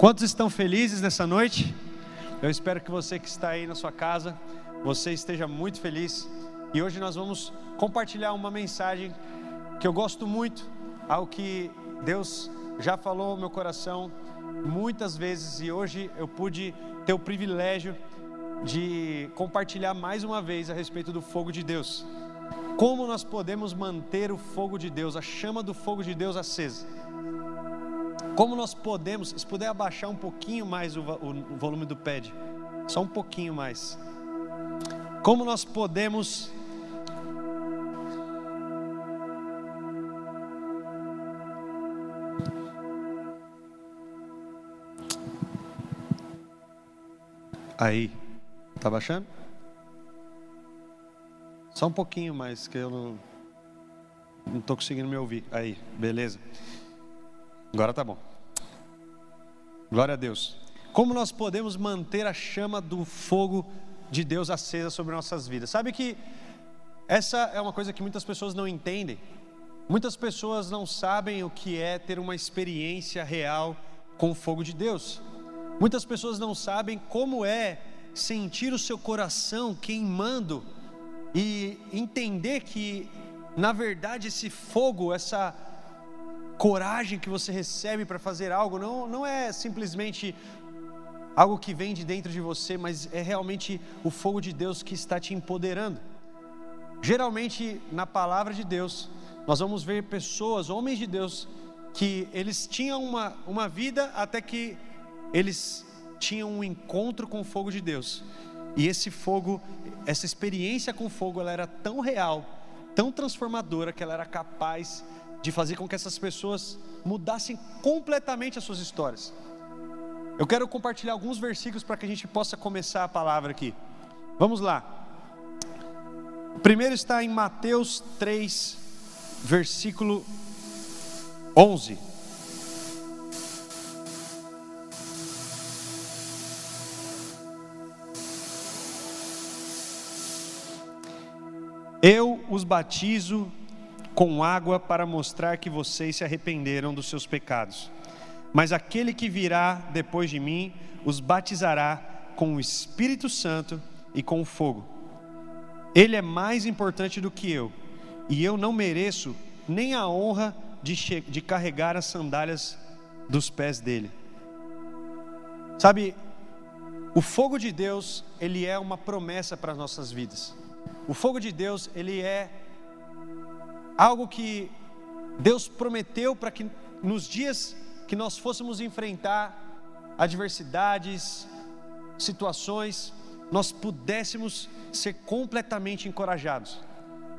Quantos estão felizes nessa noite? Eu espero que você que está aí na sua casa, você esteja muito feliz. E hoje nós vamos compartilhar uma mensagem que eu gosto muito, algo que Deus já falou no meu coração muitas vezes e hoje eu pude ter o privilégio de compartilhar mais uma vez a respeito do fogo de Deus. Como nós podemos manter o fogo de Deus, a chama do fogo de Deus acesa? Como nós podemos, se puder abaixar um pouquinho mais o, o volume do pad, só um pouquinho mais. Como nós podemos Aí, tá baixando? Só um pouquinho mais, que eu não estou conseguindo me ouvir. Aí, beleza. Agora tá bom. Glória a Deus. Como nós podemos manter a chama do fogo de Deus acesa sobre nossas vidas? Sabe que essa é uma coisa que muitas pessoas não entendem. Muitas pessoas não sabem o que é ter uma experiência real com o fogo de Deus. Muitas pessoas não sabem como é sentir o seu coração queimando e entender que, na verdade, esse fogo, essa coragem que você recebe para fazer algo, não, não é simplesmente algo que vem de dentro de você, mas é realmente o fogo de Deus que está te empoderando. Geralmente, na palavra de Deus, nós vamos ver pessoas, homens de Deus, que eles tinham uma, uma vida até que eles tinham um encontro com o fogo de Deus. E esse fogo, essa experiência com o fogo, ela era tão real, tão transformadora que ela era capaz de fazer com que essas pessoas mudassem completamente as suas histórias. Eu quero compartilhar alguns versículos para que a gente possa começar a palavra aqui. Vamos lá. O primeiro está em Mateus 3, versículo 11. Eu os batizo com água para mostrar que vocês se arrependeram dos seus pecados. Mas aquele que virá depois de mim os batizará com o Espírito Santo e com o fogo. Ele é mais importante do que eu, e eu não mereço nem a honra de, de carregar as sandálias dos pés dele. Sabe, o fogo de Deus, ele é uma promessa para as nossas vidas. O fogo de Deus, ele é algo que Deus prometeu para que nos dias que nós fôssemos enfrentar adversidades, situações, nós pudéssemos ser completamente encorajados.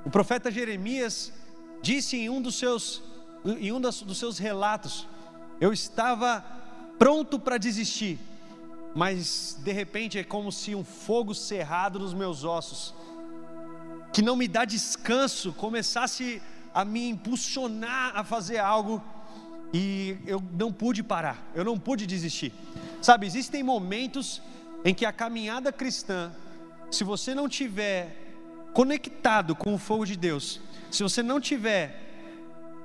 O profeta Jeremias disse em um dos seus, em um dos seus relatos: Eu estava pronto para desistir, mas de repente é como se um fogo cerrado nos meus ossos que não me dá descanso começasse a me impulsionar a fazer algo e eu não pude parar, eu não pude desistir. Sabe, existem momentos em que a caminhada cristã, se você não tiver conectado com o fogo de Deus, se você não tiver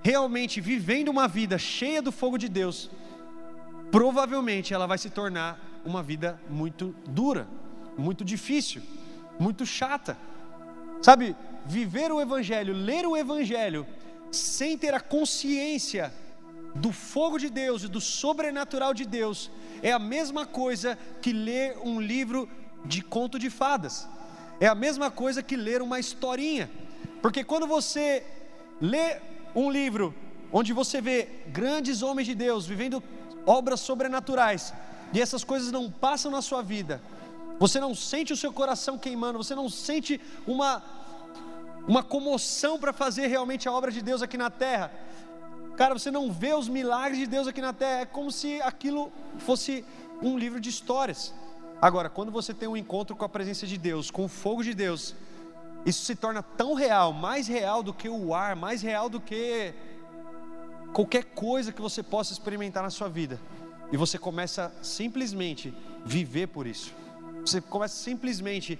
realmente vivendo uma vida cheia do fogo de Deus, provavelmente ela vai se tornar uma vida muito dura, muito difícil, muito chata. Sabe, viver o Evangelho, ler o Evangelho, sem ter a consciência do fogo de Deus e do sobrenatural de Deus, é a mesma coisa que ler um livro de conto de fadas, é a mesma coisa que ler uma historinha, porque quando você lê um livro onde você vê grandes homens de Deus vivendo obras sobrenaturais, e essas coisas não passam na sua vida, você não sente o seu coração queimando, você não sente uma, uma comoção para fazer realmente a obra de Deus aqui na terra. Cara, você não vê os milagres de Deus aqui na terra, é como se aquilo fosse um livro de histórias. Agora, quando você tem um encontro com a presença de Deus, com o fogo de Deus, isso se torna tão real, mais real do que o ar, mais real do que qualquer coisa que você possa experimentar na sua vida. E você começa simplesmente viver por isso. Você começa simplesmente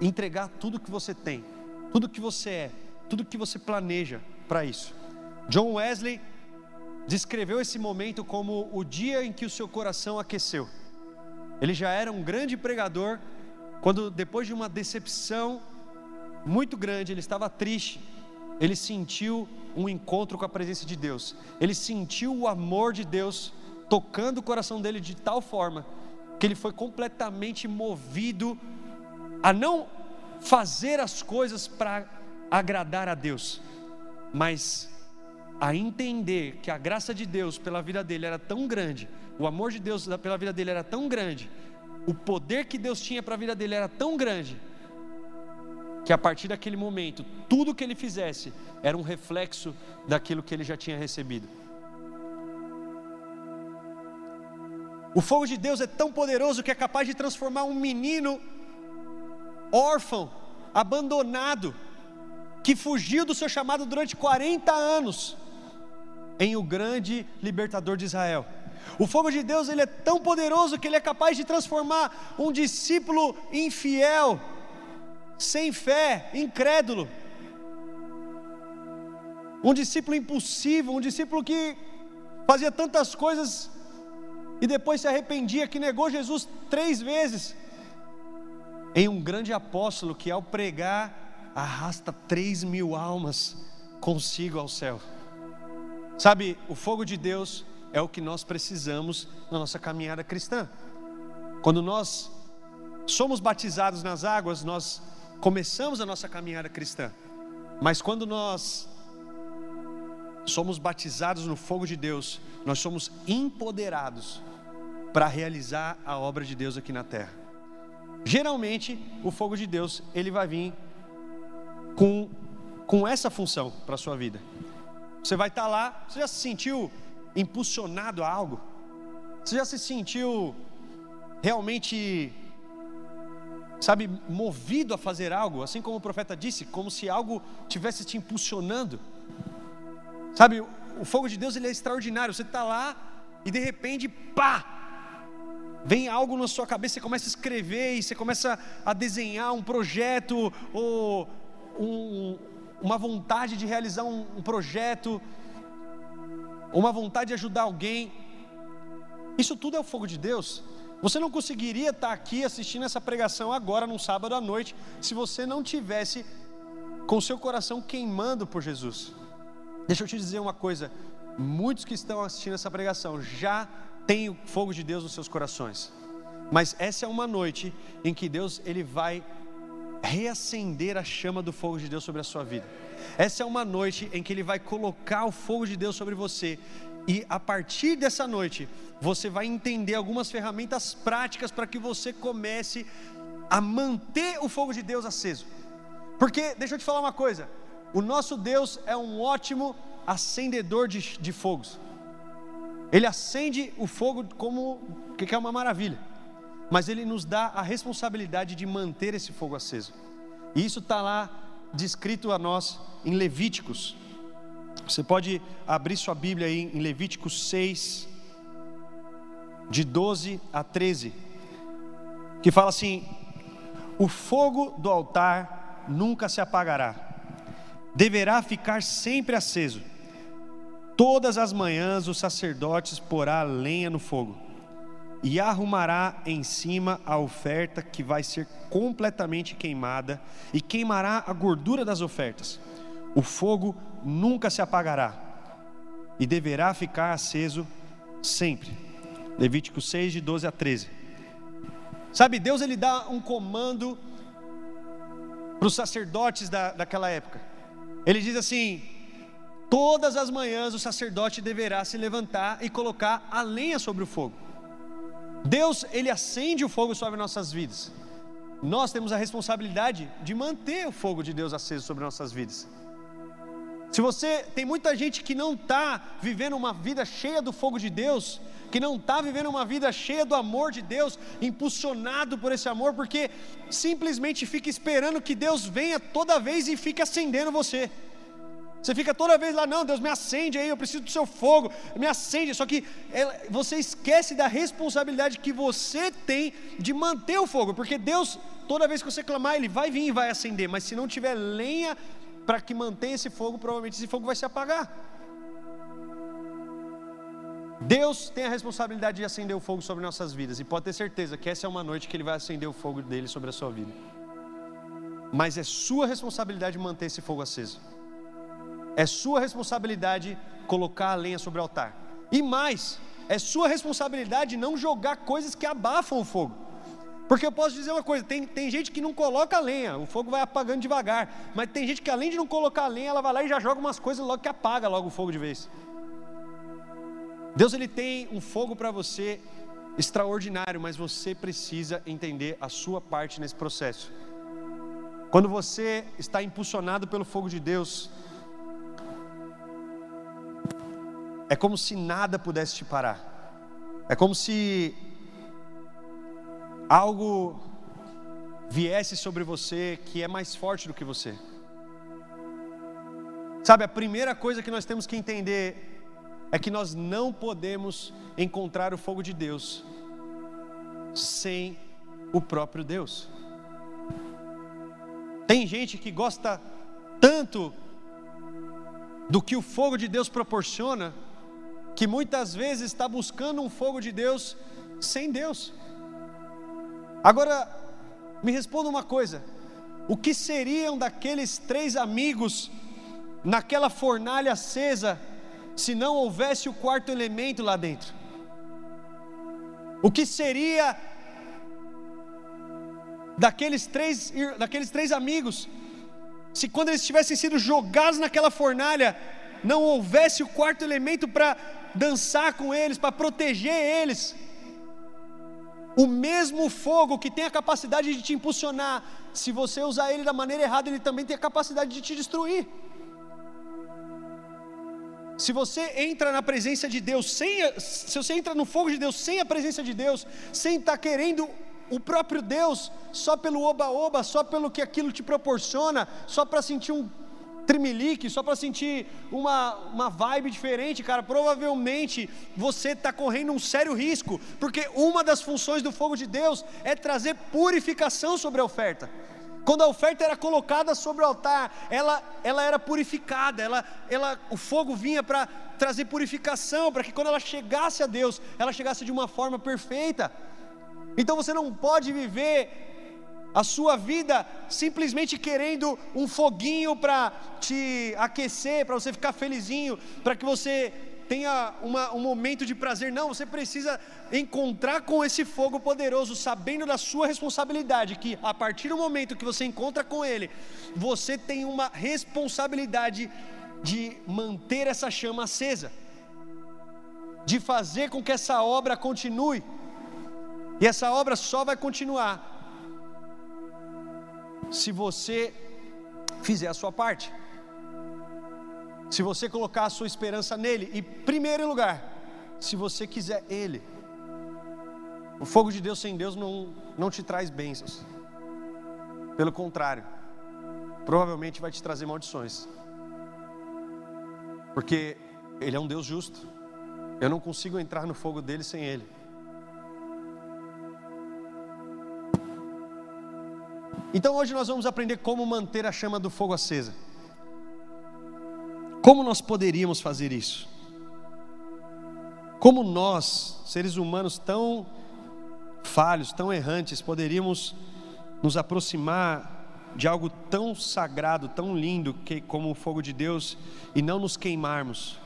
entregar tudo que você tem, tudo que você é, tudo que você planeja para isso. John Wesley, descreveu esse momento como o dia em que o seu coração aqueceu. Ele já era um grande pregador, quando depois de uma decepção muito grande, ele estava triste, ele sentiu um encontro com a presença de Deus, ele sentiu o amor de Deus tocando o coração dele de tal forma que ele foi completamente movido a não fazer as coisas para agradar a Deus, mas a entender que a graça de Deus pela vida dele era tão grande, o amor de Deus pela vida dele era tão grande, o poder que Deus tinha para a vida dele era tão grande, que a partir daquele momento, tudo que ele fizesse era um reflexo daquilo que ele já tinha recebido. O fogo de Deus é tão poderoso que é capaz de transformar um menino órfão, abandonado, que fugiu do seu chamado durante 40 anos, em o grande libertador de Israel. O fogo de Deus ele é tão poderoso que ele é capaz de transformar um discípulo infiel, sem fé, incrédulo, um discípulo impulsivo, um discípulo que fazia tantas coisas e depois se arrependia, que negou Jesus três vezes, em um grande apóstolo que ao pregar arrasta três mil almas consigo ao céu. Sabe, o fogo de Deus é o que nós precisamos na nossa caminhada cristã. Quando nós somos batizados nas águas, nós começamos a nossa caminhada cristã. Mas quando nós somos batizados no fogo de Deus, nós somos empoderados para realizar a obra de Deus aqui na terra. Geralmente, o fogo de Deus, ele vai vir com, com essa função para a sua vida. Você vai estar tá lá, você já se sentiu impulsionado a algo? Você já se sentiu realmente, sabe, movido a fazer algo, assim como o profeta disse, como se algo tivesse te impulsionando? Sabe, o fogo de Deus ele é extraordinário. Você está lá e de repente, pá, vem algo na sua cabeça, você começa a escrever e você começa a desenhar um projeto ou um, uma vontade de realizar um, um projeto, uma vontade de ajudar alguém. Isso tudo é o fogo de Deus. Você não conseguiria estar aqui assistindo essa pregação agora, num sábado à noite, se você não tivesse com seu coração queimando por Jesus. Deixa eu te dizer uma coisa: muitos que estão assistindo essa pregação já têm o fogo de Deus nos seus corações, mas essa é uma noite em que Deus ele vai reacender a chama do fogo de Deus sobre a sua vida. Essa é uma noite em que Ele vai colocar o fogo de Deus sobre você, e a partir dessa noite, você vai entender algumas ferramentas práticas para que você comece a manter o fogo de Deus aceso. Porque, deixa eu te falar uma coisa: o nosso Deus é um ótimo acendedor de, de fogos. Ele acende o fogo como que é uma maravilha mas Ele nos dá a responsabilidade de manter esse fogo aceso. E isso está lá descrito a nós em Levíticos. Você pode abrir sua Bíblia aí em Levíticos 6, de 12 a 13, que fala assim: O fogo do altar nunca se apagará, deverá ficar sempre aceso. Todas as manhãs os sacerdotes porá lenha no fogo e arrumará em cima a oferta que vai ser completamente queimada e queimará a gordura das ofertas. O fogo nunca se apagará e deverá ficar aceso sempre. Levítico 6, de 12 a 13. Sabe, Deus ele dá um comando para os sacerdotes da, daquela época. Ele diz assim: todas as manhãs o sacerdote deverá se levantar e colocar a lenha sobre o fogo. Deus, ele acende o fogo sobre nossas vidas. Nós temos a responsabilidade de manter o fogo de Deus aceso sobre nossas vidas. Se você tem muita gente que não está vivendo uma vida cheia do fogo de Deus, que não está vivendo uma vida cheia do amor de Deus, impulsionado por esse amor, porque simplesmente fica esperando que Deus venha toda vez e fique acendendo você. Você fica toda vez lá, não, Deus me acende aí, eu preciso do seu fogo, me acende. Só que você esquece da responsabilidade que você tem de manter o fogo, porque Deus, toda vez que você clamar, Ele vai vir e vai acender, mas se não tiver lenha para que mantenha esse fogo, provavelmente esse fogo vai se apagar. Deus tem a responsabilidade de acender o fogo sobre nossas vidas, e pode ter certeza que essa é uma noite que Ele vai acender o fogo dele sobre a sua vida. Mas é sua responsabilidade manter esse fogo aceso, é sua responsabilidade colocar a lenha sobre o altar, e mais, é sua responsabilidade não jogar coisas que abafam o fogo. Porque eu posso dizer uma coisa: tem, tem gente que não coloca lenha, o fogo vai apagando devagar. Mas tem gente que além de não colocar lenha, ela vai lá e já joga umas coisas logo que apaga logo o fogo de vez. Deus ele tem um fogo para você extraordinário, mas você precisa entender a sua parte nesse processo. Quando você está impulsionado pelo fogo de Deus, é como se nada pudesse te parar. É como se algo viesse sobre você que é mais forte do que você. Sabe, a primeira coisa que nós temos que entender é que nós não podemos encontrar o fogo de Deus sem o próprio Deus. Tem gente que gosta tanto do que o fogo de Deus proporciona, que muitas vezes está buscando um fogo de Deus sem Deus. Agora, me responda uma coisa: o que seriam daqueles três amigos naquela fornalha acesa se não houvesse o quarto elemento lá dentro? O que seria daqueles três, daqueles três amigos, se quando eles tivessem sido jogados naquela fornalha, não houvesse o quarto elemento para dançar com eles, para proteger eles? O mesmo fogo que tem a capacidade de te impulsionar, se você usar ele da maneira errada, ele também tem a capacidade de te destruir. Se você entra na presença de Deus sem, se você entra no fogo de Deus sem a presença de Deus, sem estar tá querendo o próprio Deus, só pelo oba-oba, só pelo que aquilo te proporciona, só para sentir um trimelique, só para sentir uma, uma vibe diferente, cara, provavelmente você está correndo um sério risco, porque uma das funções do fogo de Deus é trazer purificação sobre a oferta. Quando a oferta era colocada sobre o altar, ela, ela era purificada, ela, ela, o fogo vinha para trazer purificação, para que quando ela chegasse a Deus, ela chegasse de uma forma perfeita. Então você não pode viver a sua vida simplesmente querendo um foguinho para te aquecer, para você ficar felizinho, para que você tenha uma, um momento de prazer. Não, você precisa encontrar com esse fogo poderoso, sabendo da sua responsabilidade, que a partir do momento que você encontra com ele, você tem uma responsabilidade de manter essa chama acesa, de fazer com que essa obra continue. E essa obra só vai continuar se você fizer a sua parte se você colocar a sua esperança nele, e primeiro lugar, se você quiser ele. O fogo de Deus sem Deus não, não te traz bênçãos. Pelo contrário, provavelmente vai te trazer maldições. Porque Ele é um Deus justo. Eu não consigo entrar no fogo dele sem Ele. Então hoje nós vamos aprender como manter a chama do fogo acesa. Como nós poderíamos fazer isso? Como nós, seres humanos tão falhos, tão errantes, poderíamos nos aproximar de algo tão sagrado, tão lindo que como o fogo de Deus e não nos queimarmos?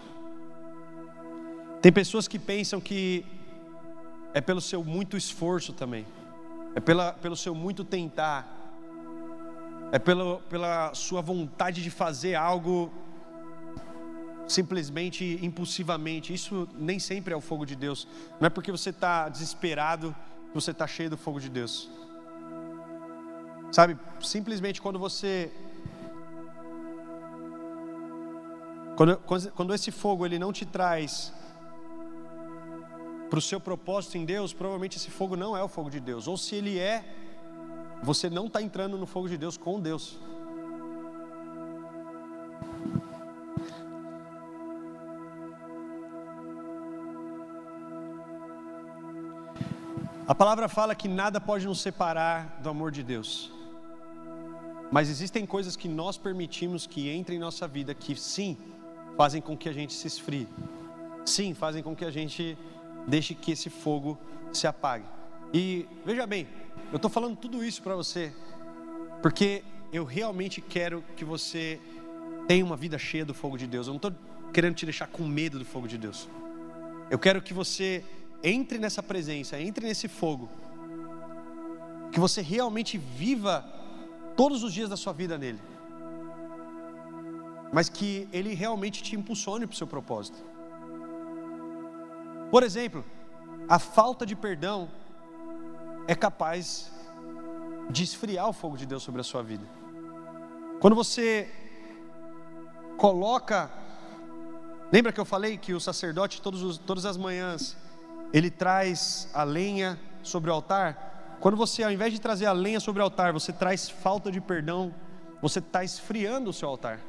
Tem pessoas que pensam que é pelo seu muito esforço também, é pela, pelo seu muito tentar, é pela, pela sua vontade de fazer algo simplesmente impulsivamente. Isso nem sempre é o fogo de Deus. Não é porque você está desesperado que você está cheio do fogo de Deus. Sabe, simplesmente quando você. Quando, quando esse fogo ele não te traz para o seu propósito em Deus, provavelmente esse fogo não é o fogo de Deus. Ou se ele é, você não está entrando no fogo de Deus com Deus. A palavra fala que nada pode nos separar do amor de Deus. Mas existem coisas que nós permitimos que entrem em nossa vida que sim fazem com que a gente se esfrie. sim, fazem com que a gente deixe que esse fogo se apague. E veja bem, eu estou falando tudo isso para você, porque eu realmente quero que você tenha uma vida cheia do fogo de Deus. Eu não estou querendo te deixar com medo do fogo de Deus. Eu quero que você entre nessa presença, entre nesse fogo, que você realmente viva todos os dias da sua vida nele, mas que ele realmente te impulsione para o seu propósito. Por exemplo, a falta de perdão é capaz de esfriar o fogo de Deus sobre a sua vida. Quando você coloca, lembra que eu falei que o sacerdote todos os, todas as manhãs ele traz a lenha sobre o altar? Quando você, ao invés de trazer a lenha sobre o altar, você traz falta de perdão, você está esfriando o seu altar,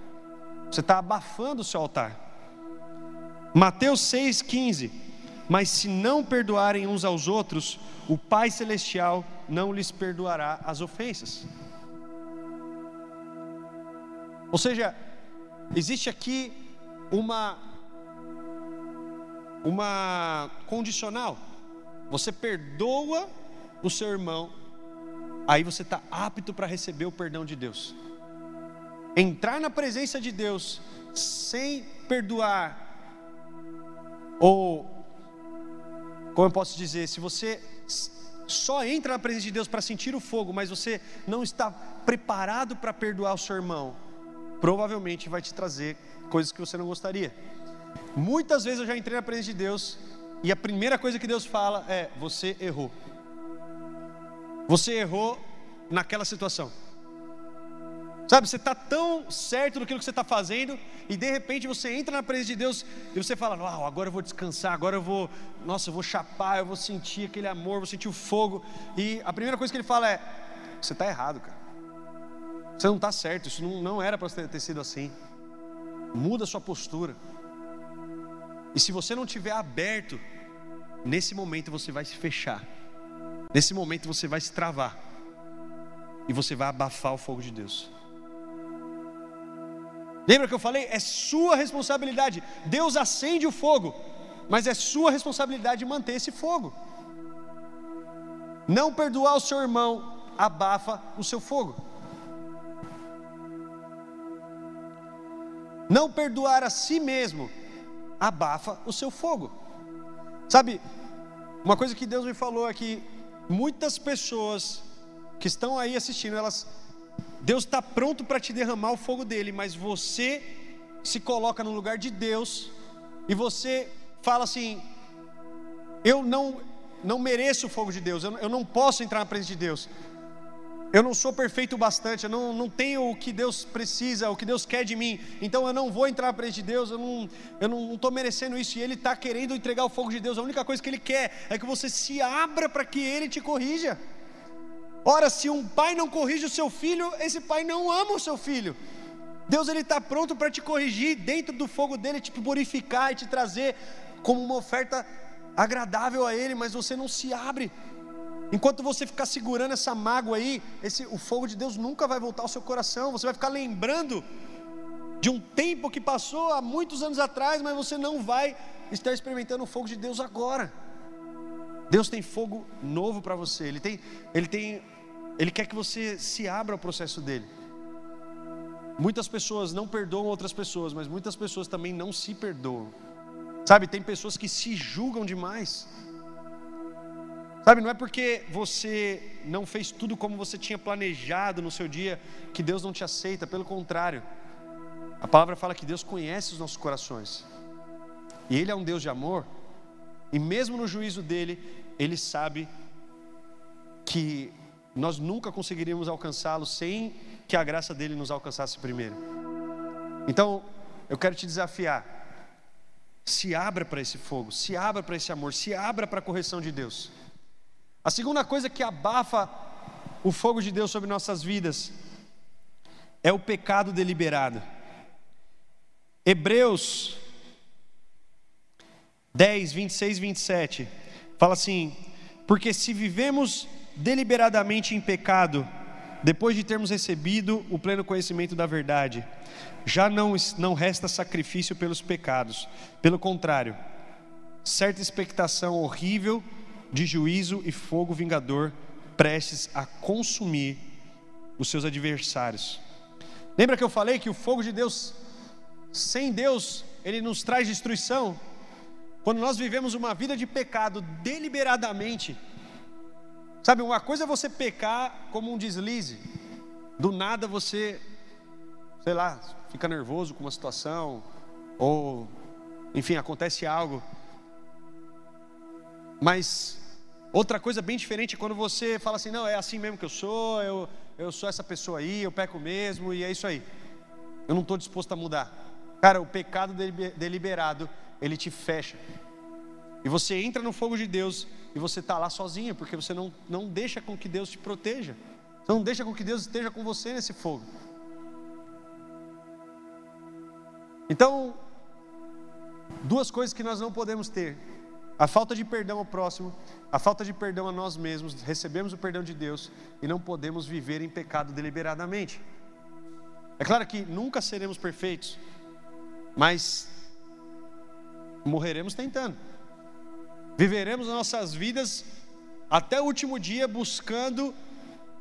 você está abafando o seu altar. Mateus 6,15: Mas se não perdoarem uns aos outros, o Pai Celestial não lhes perdoará as ofensas. Ou seja, existe aqui uma uma condicional. Você perdoa o seu irmão, aí você está apto para receber o perdão de Deus. Entrar na presença de Deus sem perdoar, ou, como eu posso dizer, se você só entra na presença de Deus para sentir o fogo, mas você não está preparado para perdoar o seu irmão, provavelmente vai te trazer coisas que você não gostaria. Muitas vezes eu já entrei na presença de Deus e a primeira coisa que Deus fala é: você errou. Você errou naquela situação. Sabe, você está tão certo do que você está fazendo e de repente você entra na presença de Deus e você fala: Uau, agora eu vou descansar, agora eu vou, nossa, eu vou chapar, eu vou sentir aquele amor, vou sentir o fogo. E a primeira coisa que ele fala é: Você está errado, cara. Você não está certo, isso não, não era para ter sido assim. Muda a sua postura. E se você não tiver aberto, nesse momento você vai se fechar. Nesse momento você vai se travar. E você vai abafar o fogo de Deus. Lembra que eu falei? É sua responsabilidade. Deus acende o fogo, mas é sua responsabilidade manter esse fogo. Não perdoar o seu irmão abafa o seu fogo. Não perdoar a si mesmo abafa o seu fogo. Sabe, uma coisa que Deus me falou é que muitas pessoas que estão aí assistindo, elas Deus está pronto para te derramar o fogo dele, mas você se coloca no lugar de Deus e você fala assim: eu não não mereço o fogo de Deus, eu, eu não posso entrar na presença de Deus. Eu não sou perfeito o bastante, eu não, não tenho o que Deus precisa, o que Deus quer de mim, então eu não vou entrar para de Deus, eu não estou não, não merecendo isso, e Ele está querendo entregar o fogo de Deus, a única coisa que Ele quer é que você se abra para que Ele te corrija. Ora, se um pai não corrige o seu filho, esse pai não ama o seu filho. Deus ele está pronto para te corrigir dentro do fogo dele, te purificar e te trazer como uma oferta agradável a Ele, mas você não se abre. Enquanto você ficar segurando essa mágoa aí, esse, o fogo de Deus nunca vai voltar ao seu coração. Você vai ficar lembrando de um tempo que passou há muitos anos atrás, mas você não vai estar experimentando o fogo de Deus agora. Deus tem fogo novo para você. Ele tem, ele tem, ele quer que você se abra ao processo dele. Muitas pessoas não perdoam outras pessoas, mas muitas pessoas também não se perdoam. Sabe, tem pessoas que se julgam demais. Sabe, não é porque você não fez tudo como você tinha planejado no seu dia que Deus não te aceita, pelo contrário. A palavra fala que Deus conhece os nossos corações. E Ele é um Deus de amor. E mesmo no juízo dele, Ele sabe que nós nunca conseguiríamos alcançá-lo sem que a graça dele nos alcançasse primeiro. Então, eu quero te desafiar. Se abra para esse fogo, se abra para esse amor, se abra para a correção de Deus. A segunda coisa que abafa o fogo de Deus sobre nossas vidas é o pecado deliberado. Hebreus 10, 26 e 27 fala assim: Porque se vivemos deliberadamente em pecado, depois de termos recebido o pleno conhecimento da verdade, já não, não resta sacrifício pelos pecados, pelo contrário, certa expectação horrível de juízo e fogo vingador prestes a consumir os seus adversários. Lembra que eu falei que o fogo de Deus, sem Deus, ele nos traz destruição? Quando nós vivemos uma vida de pecado deliberadamente, sabe, uma coisa é você pecar como um deslize, do nada você, sei lá, fica nervoso com uma situação, ou, enfim, acontece algo. Mas outra coisa bem diferente é quando você fala assim: não, é assim mesmo que eu sou, eu, eu sou essa pessoa aí, eu peco mesmo, e é isso aí. Eu não estou disposto a mudar. Cara, o pecado deliberado, ele te fecha. E você entra no fogo de Deus e você está lá sozinho, porque você não, não deixa com que Deus te proteja. Você não deixa com que Deus esteja com você nesse fogo. Então, duas coisas que nós não podemos ter: a falta de perdão ao próximo, a falta de perdão a nós mesmos. Recebemos o perdão de Deus e não podemos viver em pecado deliberadamente. É claro que nunca seremos perfeitos, mas morreremos tentando. Viveremos nossas vidas até o último dia buscando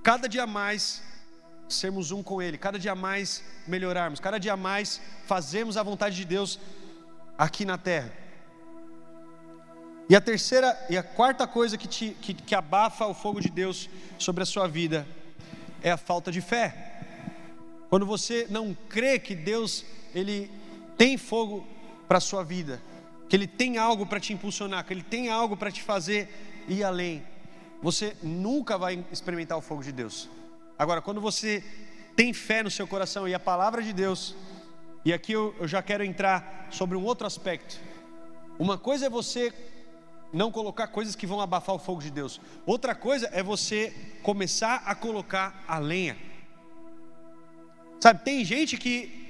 cada dia mais sermos um com Ele, cada dia mais melhorarmos, cada dia mais fazermos a vontade de Deus aqui na terra. E a terceira e a quarta coisa que, te, que, que abafa o fogo de Deus sobre a sua vida é a falta de fé. Quando você não crê que Deus ele tem fogo para a sua vida, que Ele tem algo para te impulsionar, que Ele tem algo para te fazer ir além, você nunca vai experimentar o fogo de Deus. Agora, quando você tem fé no seu coração e a palavra de Deus, e aqui eu, eu já quero entrar sobre um outro aspecto. Uma coisa é você não colocar coisas que vão abafar o fogo de Deus. Outra coisa é você começar a colocar a lenha. Sabe, tem gente que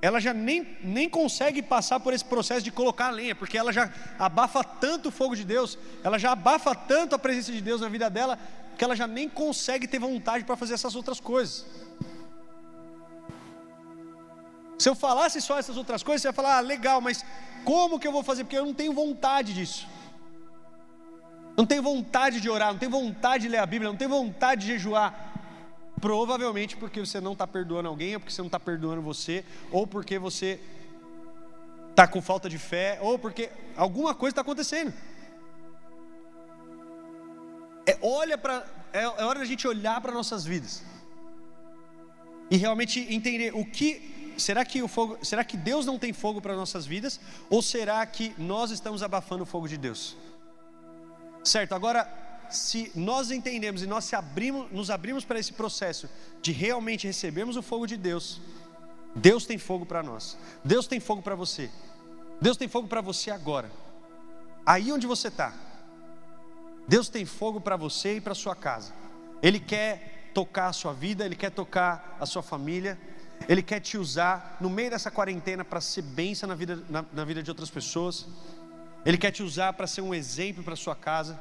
ela já nem, nem consegue passar por esse processo de colocar a lenha, porque ela já abafa tanto o fogo de Deus, ela já abafa tanto a presença de Deus na vida dela, que ela já nem consegue ter vontade para fazer essas outras coisas. Se eu falasse só essas outras coisas, você ia falar, ah, legal, mas como que eu vou fazer? Porque eu não tenho vontade disso. Não tenho vontade de orar, não tenho vontade de ler a Bíblia, não tenho vontade de jejuar. Provavelmente porque você não está perdoando alguém, ou porque você não está perdoando você, ou porque você está com falta de fé, ou porque alguma coisa está acontecendo. É, olha para, é, é hora da gente olhar para nossas vidas e realmente entender o que será que o fogo, será que Deus não tem fogo para nossas vidas, ou será que nós estamos abafando o fogo de Deus? Certo? Agora se nós entendemos e nós abrimos, nos abrimos para esse processo de realmente recebermos o fogo de Deus, Deus tem fogo para nós, Deus tem fogo para você, Deus tem fogo para você agora, aí onde você está, Deus tem fogo para você e para sua casa, Ele quer tocar a sua vida, Ele quer tocar a sua família, Ele quer te usar no meio dessa quarentena para ser bênção na vida, na, na vida de outras pessoas, Ele quer te usar para ser um exemplo para sua casa.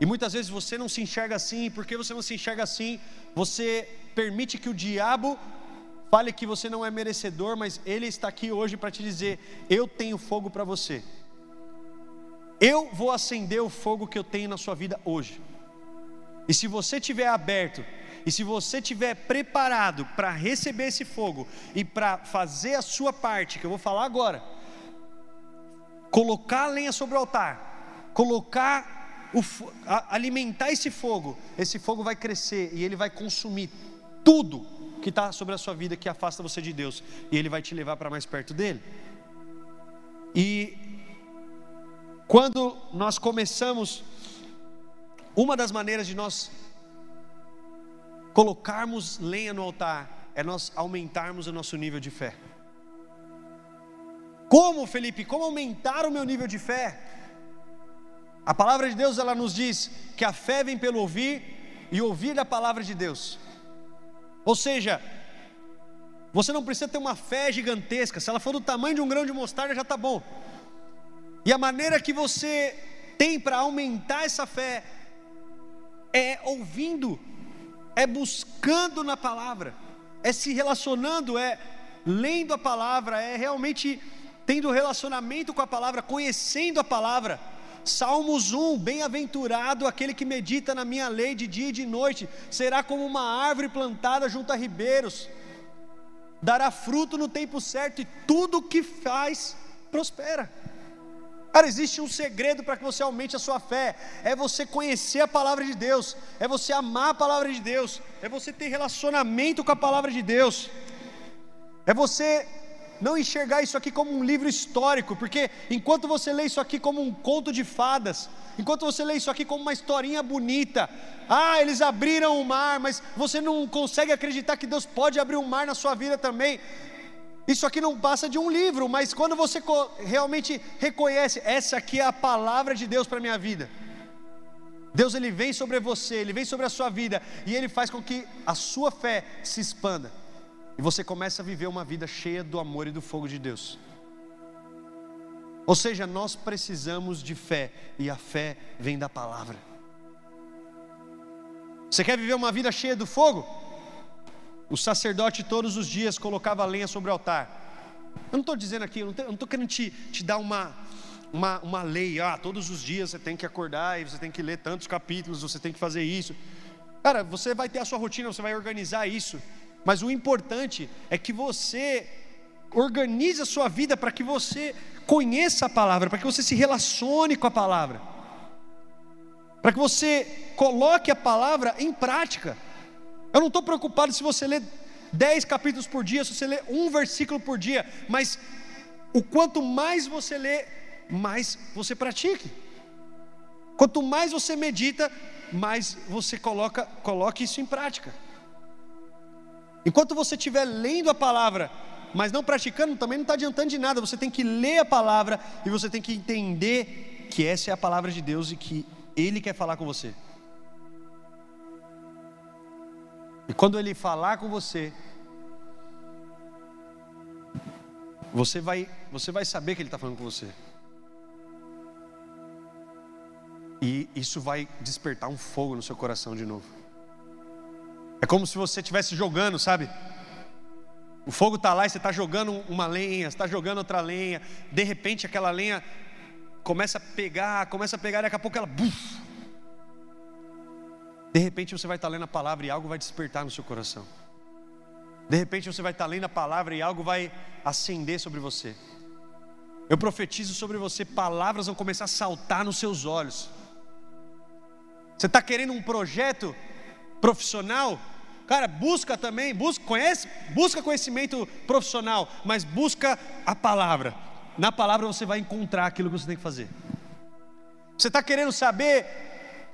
E muitas vezes você não se enxerga assim, e porque você não se enxerga assim, você permite que o diabo fale que você não é merecedor, mas ele está aqui hoje para te dizer: eu tenho fogo para você. Eu vou acender o fogo que eu tenho na sua vida hoje. E se você estiver aberto, e se você estiver preparado para receber esse fogo e para fazer a sua parte, que eu vou falar agora, colocar a lenha sobre o altar, colocar alimentar esse fogo, esse fogo vai crescer e ele vai consumir tudo que está sobre a sua vida que afasta você de Deus, e ele vai te levar para mais perto dele. E quando nós começamos, uma das maneiras de nós colocarmos lenha no altar é nós aumentarmos o nosso nível de fé. Como, Felipe? Como aumentar o meu nível de fé? A palavra de Deus ela nos diz que a fé vem pelo ouvir e ouvir a palavra de Deus. Ou seja, você não precisa ter uma fé gigantesca, se ela for do tamanho de um grão de mostarda já está bom. E a maneira que você tem para aumentar essa fé é ouvindo, é buscando na palavra, é se relacionando, é lendo a palavra, é realmente tendo relacionamento com a palavra, conhecendo a palavra. Salmos 1: Bem-aventurado aquele que medita na minha lei de dia e de noite, será como uma árvore plantada junto a ribeiros, dará fruto no tempo certo e tudo o que faz prospera. Cara, existe um segredo para que você aumente a sua fé: é você conhecer a palavra de Deus, é você amar a palavra de Deus, é você ter relacionamento com a palavra de Deus, é você não enxergar isso aqui como um livro histórico, porque enquanto você lê isso aqui como um conto de fadas, enquanto você lê isso aqui como uma historinha bonita, ah, eles abriram o mar, mas você não consegue acreditar que Deus pode abrir um mar na sua vida também. Isso aqui não passa de um livro, mas quando você realmente reconhece, essa aqui é a palavra de Deus para a minha vida. Deus ele vem sobre você, ele vem sobre a sua vida e ele faz com que a sua fé se expanda. E você começa a viver uma vida cheia do amor e do fogo de Deus. Ou seja, nós precisamos de fé, e a fé vem da palavra. Você quer viver uma vida cheia do fogo? O sacerdote todos os dias colocava lenha sobre o altar. Eu não estou dizendo aqui, eu não estou querendo te, te dar uma, uma, uma lei, ah, todos os dias você tem que acordar e você tem que ler tantos capítulos, você tem que fazer isso. Cara, você vai ter a sua rotina, você vai organizar isso. Mas o importante é que você organize a sua vida para que você conheça a palavra, para que você se relacione com a palavra, para que você coloque a palavra em prática. Eu não estou preocupado se você lê dez capítulos por dia, se você lê um versículo por dia, mas o quanto mais você lê, mais você pratique. Quanto mais você medita, mais você coloca, coloque isso em prática. Enquanto você estiver lendo a palavra, mas não praticando, também não está adiantando de nada. Você tem que ler a palavra e você tem que entender que essa é a palavra de Deus e que Ele quer falar com você. E quando Ele falar com você, você vai, você vai saber que Ele está falando com você. E isso vai despertar um fogo no seu coração de novo. É como se você estivesse jogando, sabe? O fogo está lá e você está jogando uma lenha, está jogando outra lenha. De repente aquela lenha começa a pegar, começa a pegar, e daqui a pouco ela. Buf, de repente você vai estar tá lendo a palavra e algo vai despertar no seu coração. De repente você vai estar tá lendo a palavra e algo vai acender sobre você. Eu profetizo sobre você, palavras vão começar a saltar nos seus olhos. Você está querendo um projeto profissional? Cara, busca também, busca, conhece, busca conhecimento profissional, mas busca a palavra. Na palavra você vai encontrar aquilo que você tem que fazer. Você está querendo saber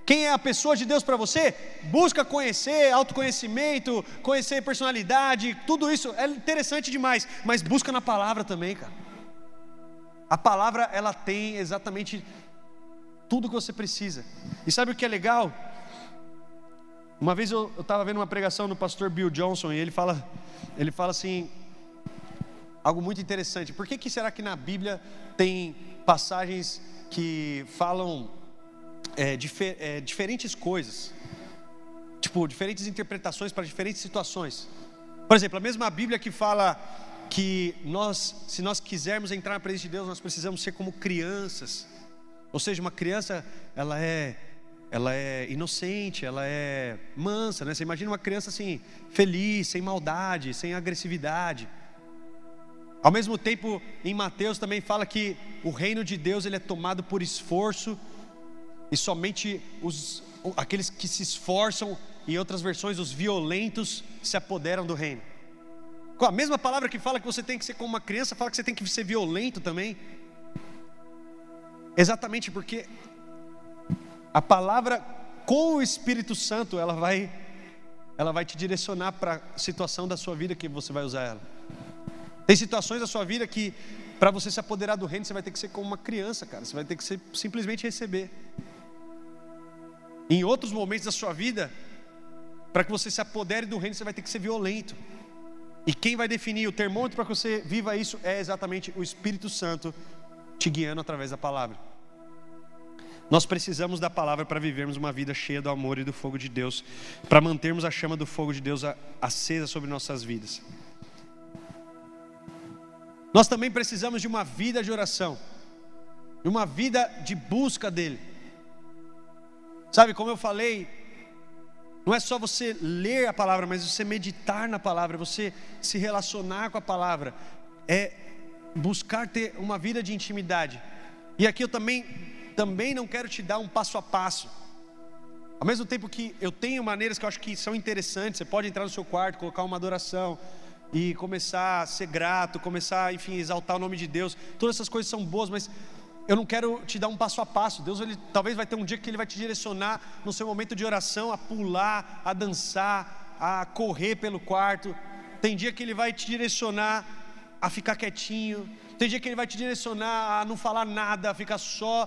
quem é a pessoa de Deus para você? Busca conhecer, autoconhecimento, conhecer personalidade, tudo isso é interessante demais, mas busca na palavra também, cara. A palavra ela tem exatamente tudo que você precisa. E sabe o que é legal? Uma vez eu estava vendo uma pregação do pastor Bill Johnson e ele fala, ele fala assim, algo muito interessante. Por que, que será que na Bíblia tem passagens que falam é, difer, é, diferentes coisas? Tipo, diferentes interpretações para diferentes situações. Por exemplo, a mesma Bíblia que fala que nós, se nós quisermos entrar na presença de Deus, nós precisamos ser como crianças. Ou seja, uma criança, ela é ela é inocente, ela é mansa, né? Você imagina uma criança assim, feliz, sem maldade, sem agressividade. Ao mesmo tempo, em Mateus também fala que o reino de Deus ele é tomado por esforço e somente os, aqueles que se esforçam, em outras versões, os violentos se apoderam do reino. Com a mesma palavra que fala que você tem que ser como uma criança, fala que você tem que ser violento também. Exatamente porque a palavra com o Espírito Santo, ela vai ela vai te direcionar para a situação da sua vida que você vai usar ela. Tem situações da sua vida que para você se apoderar do reino, você vai ter que ser como uma criança, cara. Você vai ter que ser, simplesmente receber. Em outros momentos da sua vida, para que você se apodere do reino, você vai ter que ser violento. E quem vai definir o termômetro para que você viva isso é exatamente o Espírito Santo te guiando através da palavra. Nós precisamos da palavra para vivermos uma vida cheia do amor e do fogo de Deus, para mantermos a chama do fogo de Deus acesa sobre nossas vidas. Nós também precisamos de uma vida de oração, de uma vida de busca dEle. Sabe, como eu falei, não é só você ler a palavra, mas você meditar na palavra, você se relacionar com a palavra, é buscar ter uma vida de intimidade. E aqui eu também, também não quero te dar um passo a passo. Ao mesmo tempo que eu tenho maneiras que eu acho que são interessantes, você pode entrar no seu quarto, colocar uma adoração e começar a ser grato, começar, enfim, exaltar o nome de Deus. Todas essas coisas são boas, mas eu não quero te dar um passo a passo. Deus, ele, talvez vai ter um dia que Ele vai te direcionar no seu momento de oração a pular, a dançar, a correr pelo quarto. Tem dia que Ele vai te direcionar a ficar quietinho. Tem dia que Ele vai te direcionar a não falar nada, a ficar só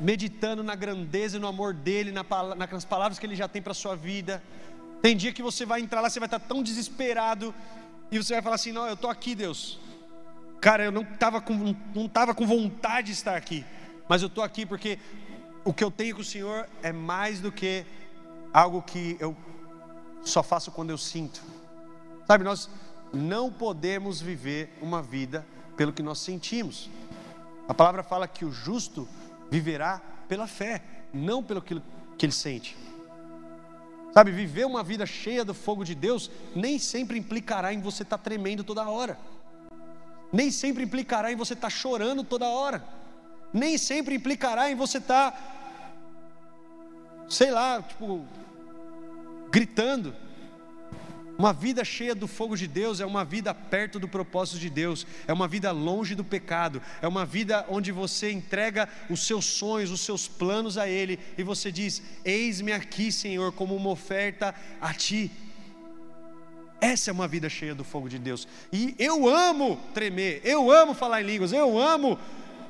meditando na grandeza e no amor dele, nas palavras que ele já tem para a sua vida. Tem dia que você vai entrar lá, você vai estar tão desesperado, e você vai falar assim: Não, eu estou aqui, Deus. Cara, eu não estava com, não tava com vontade de estar aqui, mas eu estou aqui porque o que eu tenho com o Senhor é mais do que algo que eu só faço quando eu sinto. Sabe, nós não podemos viver uma vida pelo que nós sentimos. A palavra fala que o justo viverá pela fé, não pelo que, ele sente. Sabe, viver uma vida cheia do fogo de Deus nem sempre implicará em você estar tá tremendo toda hora, nem sempre implicará em você estar tá chorando toda hora, nem sempre implicará em você estar, tá, sei lá, tipo, gritando. Uma vida cheia do fogo de Deus é uma vida perto do propósito de Deus, é uma vida longe do pecado, é uma vida onde você entrega os seus sonhos, os seus planos a Ele e você diz: Eis-me aqui, Senhor, como uma oferta a Ti. Essa é uma vida cheia do fogo de Deus, e eu amo tremer, eu amo falar em línguas, eu amo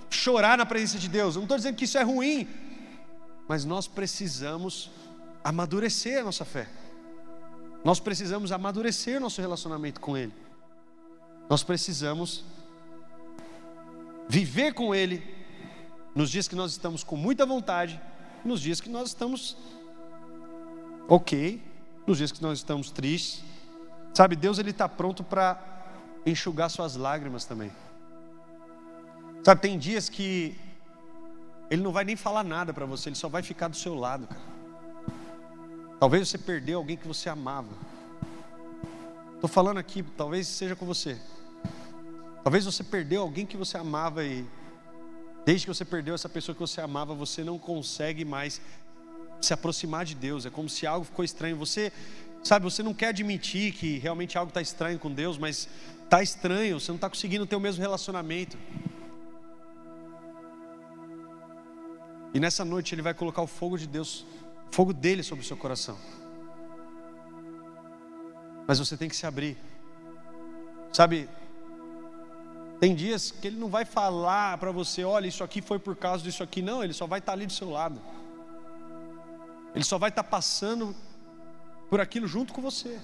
chorar na presença de Deus. Eu não estou dizendo que isso é ruim, mas nós precisamos amadurecer a nossa fé. Nós precisamos amadurecer nosso relacionamento com Ele. Nós precisamos viver com Ele nos dias que nós estamos com muita vontade, nos dias que nós estamos ok, nos dias que nós estamos tristes. Sabe, Deus ele está pronto para enxugar suas lágrimas também. Sabe, tem dias que Ele não vai nem falar nada para você, Ele só vai ficar do seu lado, cara. Talvez você perdeu alguém que você amava. Estou falando aqui, talvez seja com você. Talvez você perdeu alguém que você amava e desde que você perdeu essa pessoa que você amava, você não consegue mais se aproximar de Deus. É como se algo ficou estranho. Você, sabe, você não quer admitir que realmente algo está estranho com Deus, mas está estranho. Você não está conseguindo ter o mesmo relacionamento. E nessa noite ele vai colocar o fogo de Deus fogo dele sobre o seu coração. Mas você tem que se abrir. Sabe, tem dias que ele não vai falar para você, olha, isso aqui foi por causa disso aqui, não, ele só vai estar ali do seu lado. Ele só vai estar passando por aquilo junto com você.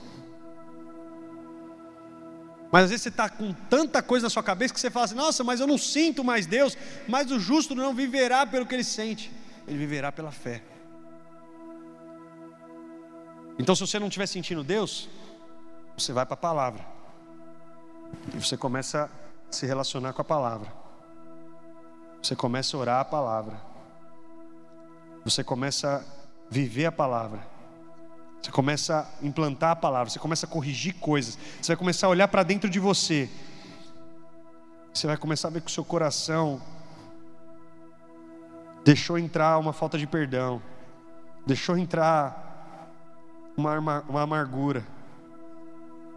Mas às vezes você está com tanta coisa na sua cabeça que você fala assim: nossa, mas eu não sinto mais Deus. Mas o justo não viverá pelo que ele sente, ele viverá pela fé. Então, se você não estiver sentindo Deus, você vai para a palavra. E você começa a se relacionar com a palavra. Você começa a orar a palavra. Você começa a viver a palavra. Você começa a implantar a palavra. Você começa a corrigir coisas. Você vai começar a olhar para dentro de você. Você vai começar a ver que o seu coração deixou entrar uma falta de perdão. Deixou entrar uma, uma amargura.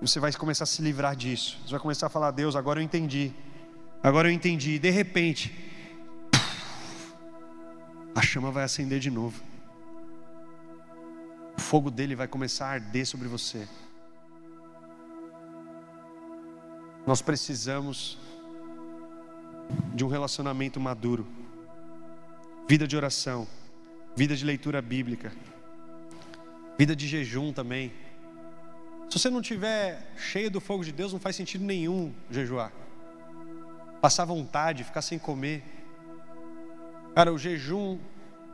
Você vai começar a se livrar disso. Você vai começar a falar: Deus, agora eu entendi. Agora eu entendi. E de repente, a chama vai acender de novo. O fogo dele vai começar a arder sobre você. Nós precisamos de um relacionamento maduro, vida de oração, vida de leitura bíblica. Vida de jejum também. Se você não tiver cheio do fogo de Deus, não faz sentido nenhum jejuar. Passar vontade, ficar sem comer. Cara, o jejum,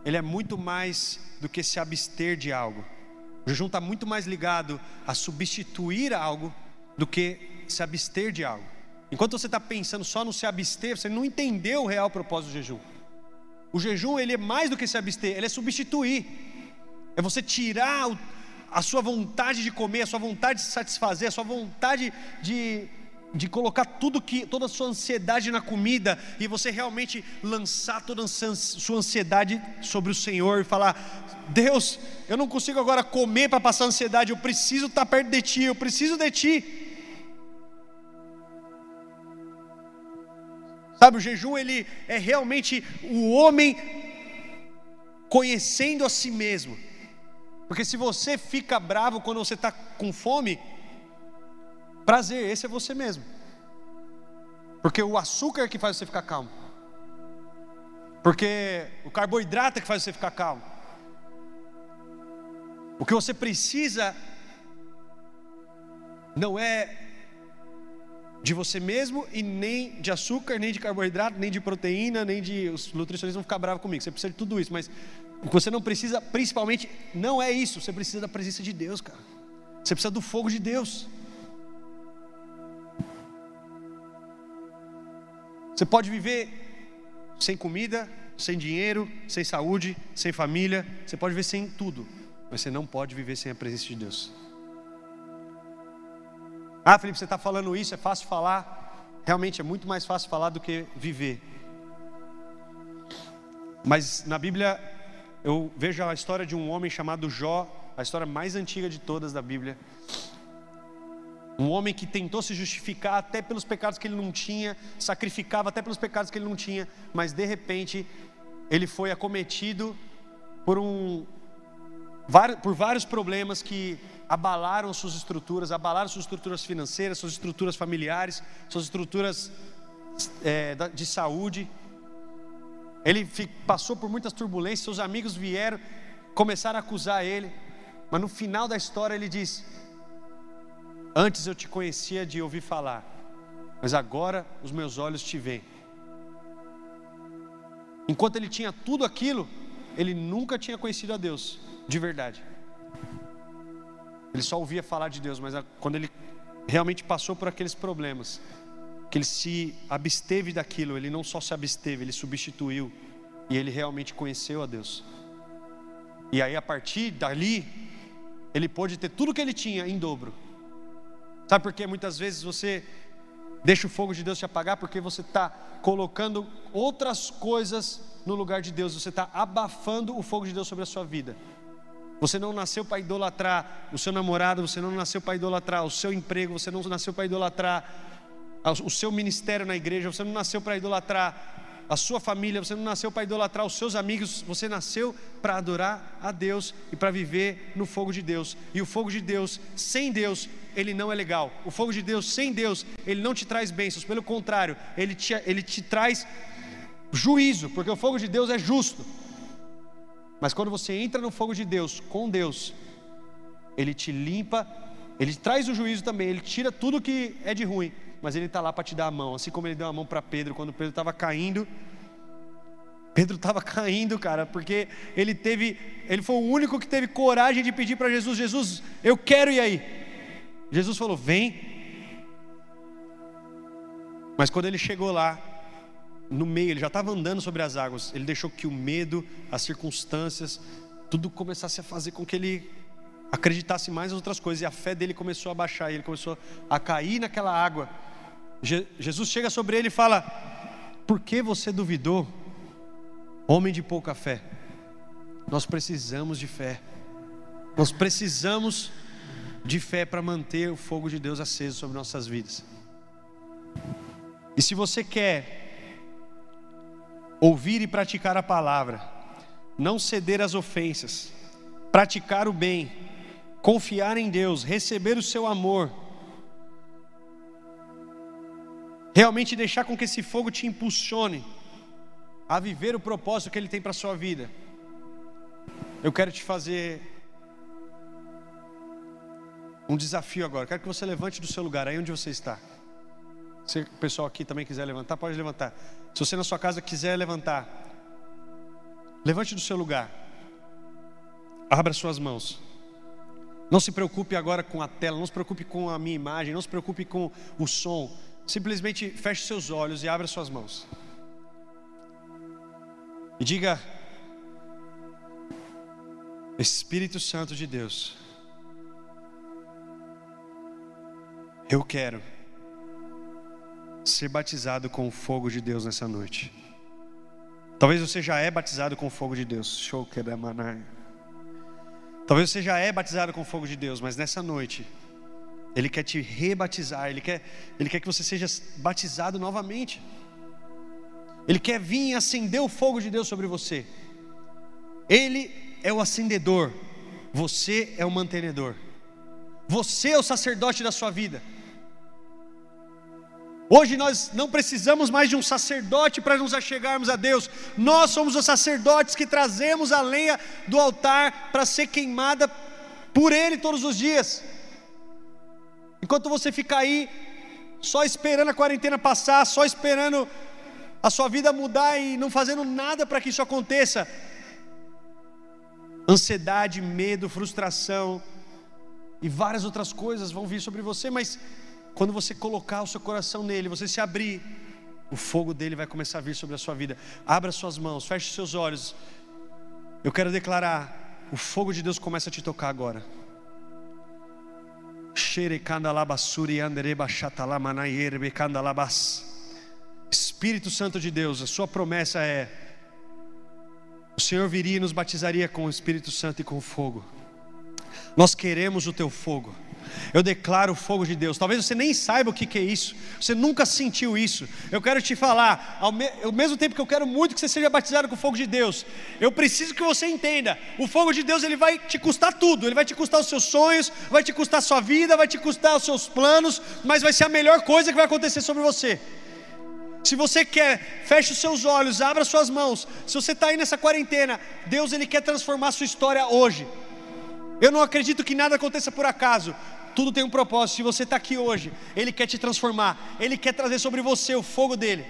ele é muito mais do que se abster de algo. O jejum está muito mais ligado a substituir algo do que se abster de algo. Enquanto você está pensando só no se abster, você não entendeu o real propósito do jejum. O jejum ele é mais do que se abster, ele é substituir. É você tirar o, a sua vontade de comer, a sua vontade de se satisfazer, a sua vontade de, de colocar tudo que, toda a sua ansiedade na comida e você realmente lançar toda a sua ansiedade sobre o Senhor e falar: Deus, eu não consigo agora comer para passar ansiedade, eu preciso estar perto de Ti, eu preciso de Ti. Sabe, o jejum ele é realmente o homem conhecendo a si mesmo. Porque se você fica bravo quando você está com fome, prazer, esse é você mesmo. Porque o açúcar é que faz você ficar calmo. Porque o carboidrato é que faz você ficar calmo. O que você precisa não é de você mesmo e nem de açúcar, nem de carboidrato, nem de proteína, nem de. Os nutricionistas vão ficar bravos comigo. Você precisa de tudo isso, mas você não precisa, principalmente, não é isso. Você precisa da presença de Deus, cara. Você precisa do fogo de Deus. Você pode viver sem comida, sem dinheiro, sem saúde, sem família. Você pode viver sem tudo, mas você não pode viver sem a presença de Deus. Ah, Felipe, você está falando isso, é fácil falar. Realmente é muito mais fácil falar do que viver. Mas na Bíblia eu vejo a história de um homem chamado Jó, a história mais antiga de todas da Bíblia. Um homem que tentou se justificar até pelos pecados que ele não tinha, sacrificava até pelos pecados que ele não tinha, mas de repente ele foi acometido por um por vários problemas que abalaram suas estruturas, abalaram suas estruturas financeiras, suas estruturas familiares, suas estruturas é, de saúde. Ele passou por muitas turbulências, seus amigos vieram, começaram a acusar ele, mas no final da história ele diz: Antes eu te conhecia de ouvir falar, mas agora os meus olhos te veem. Enquanto ele tinha tudo aquilo, ele nunca tinha conhecido a Deus de verdade. Ele só ouvia falar de Deus, mas quando ele realmente passou por aqueles problemas, que ele se absteve daquilo, ele não só se absteve, ele substituiu e ele realmente conheceu a Deus. E aí a partir dali, ele pôde ter tudo que ele tinha em dobro. Sabe por que muitas vezes você deixa o fogo de Deus te apagar? Porque você está colocando outras coisas no lugar de Deus, você está abafando o fogo de Deus sobre a sua vida. Você não nasceu para idolatrar o seu namorado, você não nasceu para idolatrar o seu emprego, você não nasceu para idolatrar o seu ministério na igreja, você não nasceu para idolatrar a sua família, você não nasceu para idolatrar os seus amigos, você nasceu para adorar a Deus e para viver no fogo de Deus. E o fogo de Deus, sem Deus, ele não é legal. O fogo de Deus, sem Deus, ele não te traz bênçãos, pelo contrário, ele te, ele te traz juízo, porque o fogo de Deus é justo. Mas quando você entra no fogo de Deus, com Deus, ele te limpa, ele traz o juízo também, ele tira tudo que é de ruim mas Ele está lá para te dar a mão, assim como Ele deu a mão para Pedro quando Pedro estava caindo. Pedro estava caindo, cara, porque ele teve, ele foi o único que teve coragem de pedir para Jesus: Jesus, eu quero ir aí. Jesus falou: Vem. Mas quando ele chegou lá, no meio, ele já estava andando sobre as águas, ele deixou que o medo, as circunstâncias, tudo começasse a fazer com que ele acreditasse mais em outras coisas, e a fé dele começou a baixar, e ele começou a cair naquela água. Jesus chega sobre ele e fala: Por que você duvidou, homem de pouca fé? Nós precisamos de fé. Nós precisamos de fé para manter o fogo de Deus aceso sobre nossas vidas. E se você quer ouvir e praticar a palavra, não ceder às ofensas, praticar o bem, confiar em Deus, receber o seu amor, realmente deixar com que esse fogo te impulsione a viver o propósito que Ele tem para a sua vida. Eu quero te fazer um desafio agora. Quero que você levante do seu lugar, aí onde você está. Se o pessoal aqui também quiser levantar, pode levantar. Se você na sua casa quiser levantar, levante do seu lugar. Abra suas mãos. Não se preocupe agora com a tela, não se preocupe com a minha imagem, não se preocupe com o som. Simplesmente feche seus olhos e abra suas mãos. E diga: Espírito Santo de Deus, eu quero ser batizado com o fogo de Deus nessa noite. Talvez você já é batizado com o fogo de Deus. Que Talvez você já é batizado com o fogo de Deus, mas nessa noite ele quer te rebatizar, ele quer, ele quer que você seja batizado novamente. Ele quer vir e acender o fogo de Deus sobre você. Ele é o acendedor, você é o mantenedor. Você é o sacerdote da sua vida. Hoje nós não precisamos mais de um sacerdote para nos achegarmos a Deus. Nós somos os sacerdotes que trazemos a lenha do altar para ser queimada por Ele todos os dias. Enquanto você fica aí só esperando a quarentena passar, só esperando a sua vida mudar e não fazendo nada para que isso aconteça, ansiedade, medo, frustração e várias outras coisas vão vir sobre você, mas quando você colocar o seu coração nele, você se abrir, o fogo dele vai começar a vir sobre a sua vida. Abra suas mãos, feche seus olhos. Eu quero declarar: o fogo de Deus começa a te tocar agora. Espírito Santo de Deus, a sua promessa é: o Senhor viria e nos batizaria com o Espírito Santo e com fogo. Nós queremos o teu fogo. Eu declaro o fogo de Deus. Talvez você nem saiba o que, é isso, você nunca sentiu isso. Eu quero te falar, ao, me, ao mesmo tempo que eu quero muito que você seja batizado com o fogo de Deus, eu preciso que você entenda: o fogo de Deus ele vai te custar tudo, ele vai te custar os seus sonhos, vai te custar a sua vida, vai te custar os seus planos, mas vai ser a melhor coisa que vai acontecer sobre você. Se você quer, feche os seus olhos, abra suas mãos. Se você está aí nessa quarentena, Deus ele quer transformar a sua história hoje. Eu não acredito que nada aconteça por acaso. Tudo tem um propósito. Se você está aqui hoje, Ele quer te transformar. Ele quer trazer sobre você o fogo dele.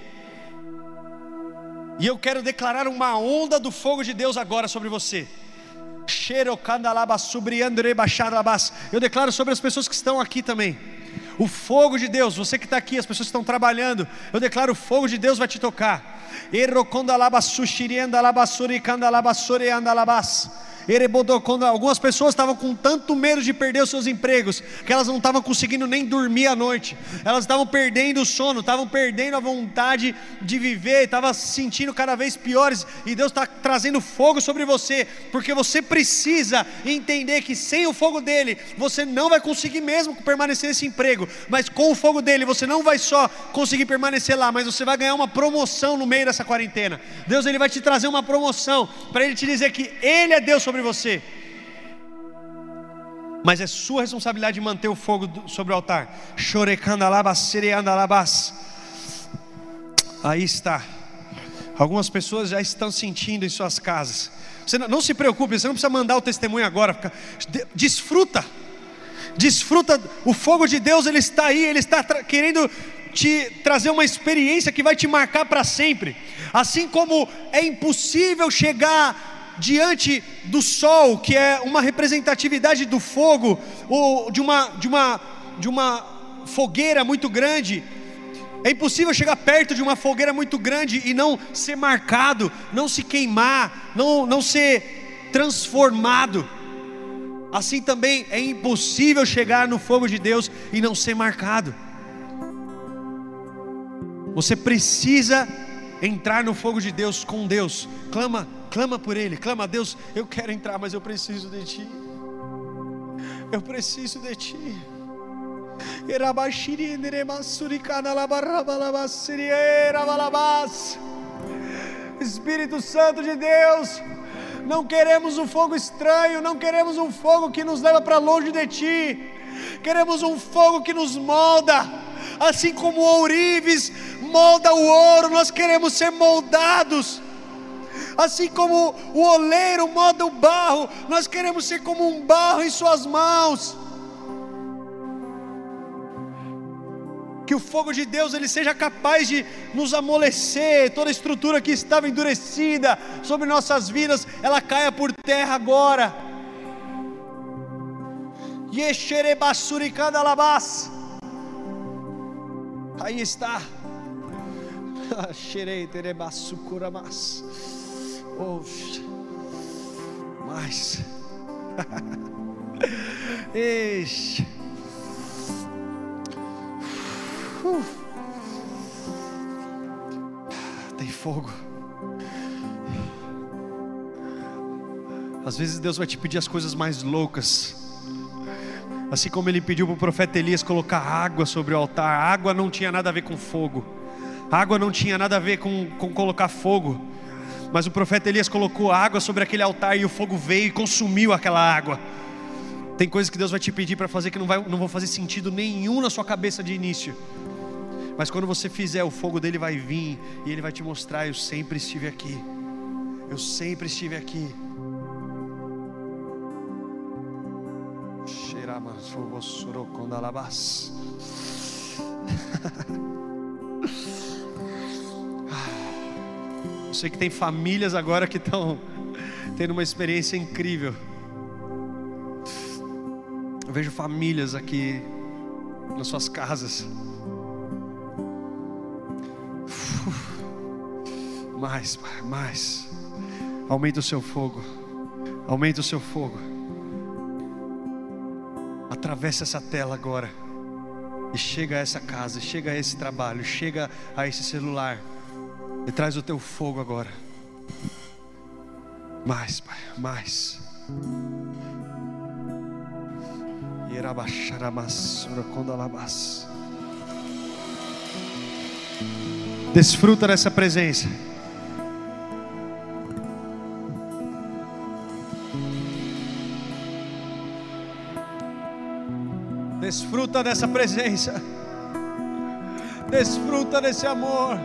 E eu quero declarar uma onda do fogo de Deus agora sobre você. Eu declaro sobre as pessoas que estão aqui também. O fogo de Deus, você que está aqui, as pessoas que estão trabalhando, eu declaro o fogo de Deus vai te tocar. Quando algumas pessoas estavam com tanto medo de perder os seus empregos, que elas não estavam conseguindo nem dormir à noite, elas estavam perdendo o sono, estavam perdendo a vontade de viver, estavam se sentindo cada vez piores, e Deus está trazendo fogo sobre você, porque você precisa entender que sem o fogo dele, você não vai conseguir mesmo permanecer nesse emprego, mas com o fogo dele, você não vai só conseguir permanecer lá, mas você vai ganhar uma promoção no meio dessa quarentena. Deus ele vai te trazer uma promoção, para ele te dizer que Ele é Deus sobre sobre você. Mas é sua responsabilidade manter o fogo sobre o altar. Aí está. Algumas pessoas já estão sentindo em suas casas. Você não, não se preocupe, você não precisa mandar o testemunho agora. Fica, desfruta. Desfruta. O fogo de Deus, ele está aí, ele está querendo te trazer uma experiência que vai te marcar para sempre. Assim como é impossível chegar diante do sol, que é uma representatividade do fogo, ou de uma, de uma, de uma fogueira muito grande. É impossível chegar perto de uma fogueira muito grande e não ser marcado, não se queimar, não, não ser transformado. Assim também é impossível chegar no fogo de Deus e não ser marcado. Você precisa entrar no fogo de Deus com Deus. Clama Clama por Ele, clama a Deus. Eu quero entrar, mas eu preciso de Ti. Eu preciso de Ti. Espírito Santo de Deus, não queremos um fogo estranho, não queremos um fogo que nos leva para longe de Ti, queremos um fogo que nos molda, assim como o ourives molda o ouro, nós queremos ser moldados assim como o oleiro moda o barro, nós queremos ser como um barro em Suas mãos. que o fogo de Deus ele seja capaz de nos amolecer, toda estrutura que estava endurecida sobre nossas vidas, ela caia por terra agora. Aí está. Xerei, terebaçu, curamas. Oxe. Mais. Ixi. Uh. Tem fogo. Às vezes Deus vai te pedir as coisas mais loucas. Assim como ele pediu para o profeta Elias colocar água sobre o altar. Água não tinha nada a ver com fogo. Água não tinha nada a ver com, com colocar fogo. Mas o profeta Elias colocou água sobre aquele altar e o fogo veio e consumiu aquela água. Tem coisas que Deus vai te pedir para fazer que não, vai, não vão fazer sentido nenhum na sua cabeça de início. Mas quando você fizer, o fogo dele vai vir e ele vai te mostrar: eu sempre estive aqui. Eu sempre estive aqui. Eu sei que tem famílias agora que estão tendo uma experiência incrível. Eu vejo famílias aqui nas suas casas. Mais, mais. Aumenta o seu fogo. Aumenta o seu fogo. Atravessa essa tela agora. E chega a essa casa, chega a esse trabalho, chega a esse celular. E traz o teu fogo agora. Mais, Pai, mais. Desfruta dessa presença. Desfruta dessa presença. Desfruta desse amor.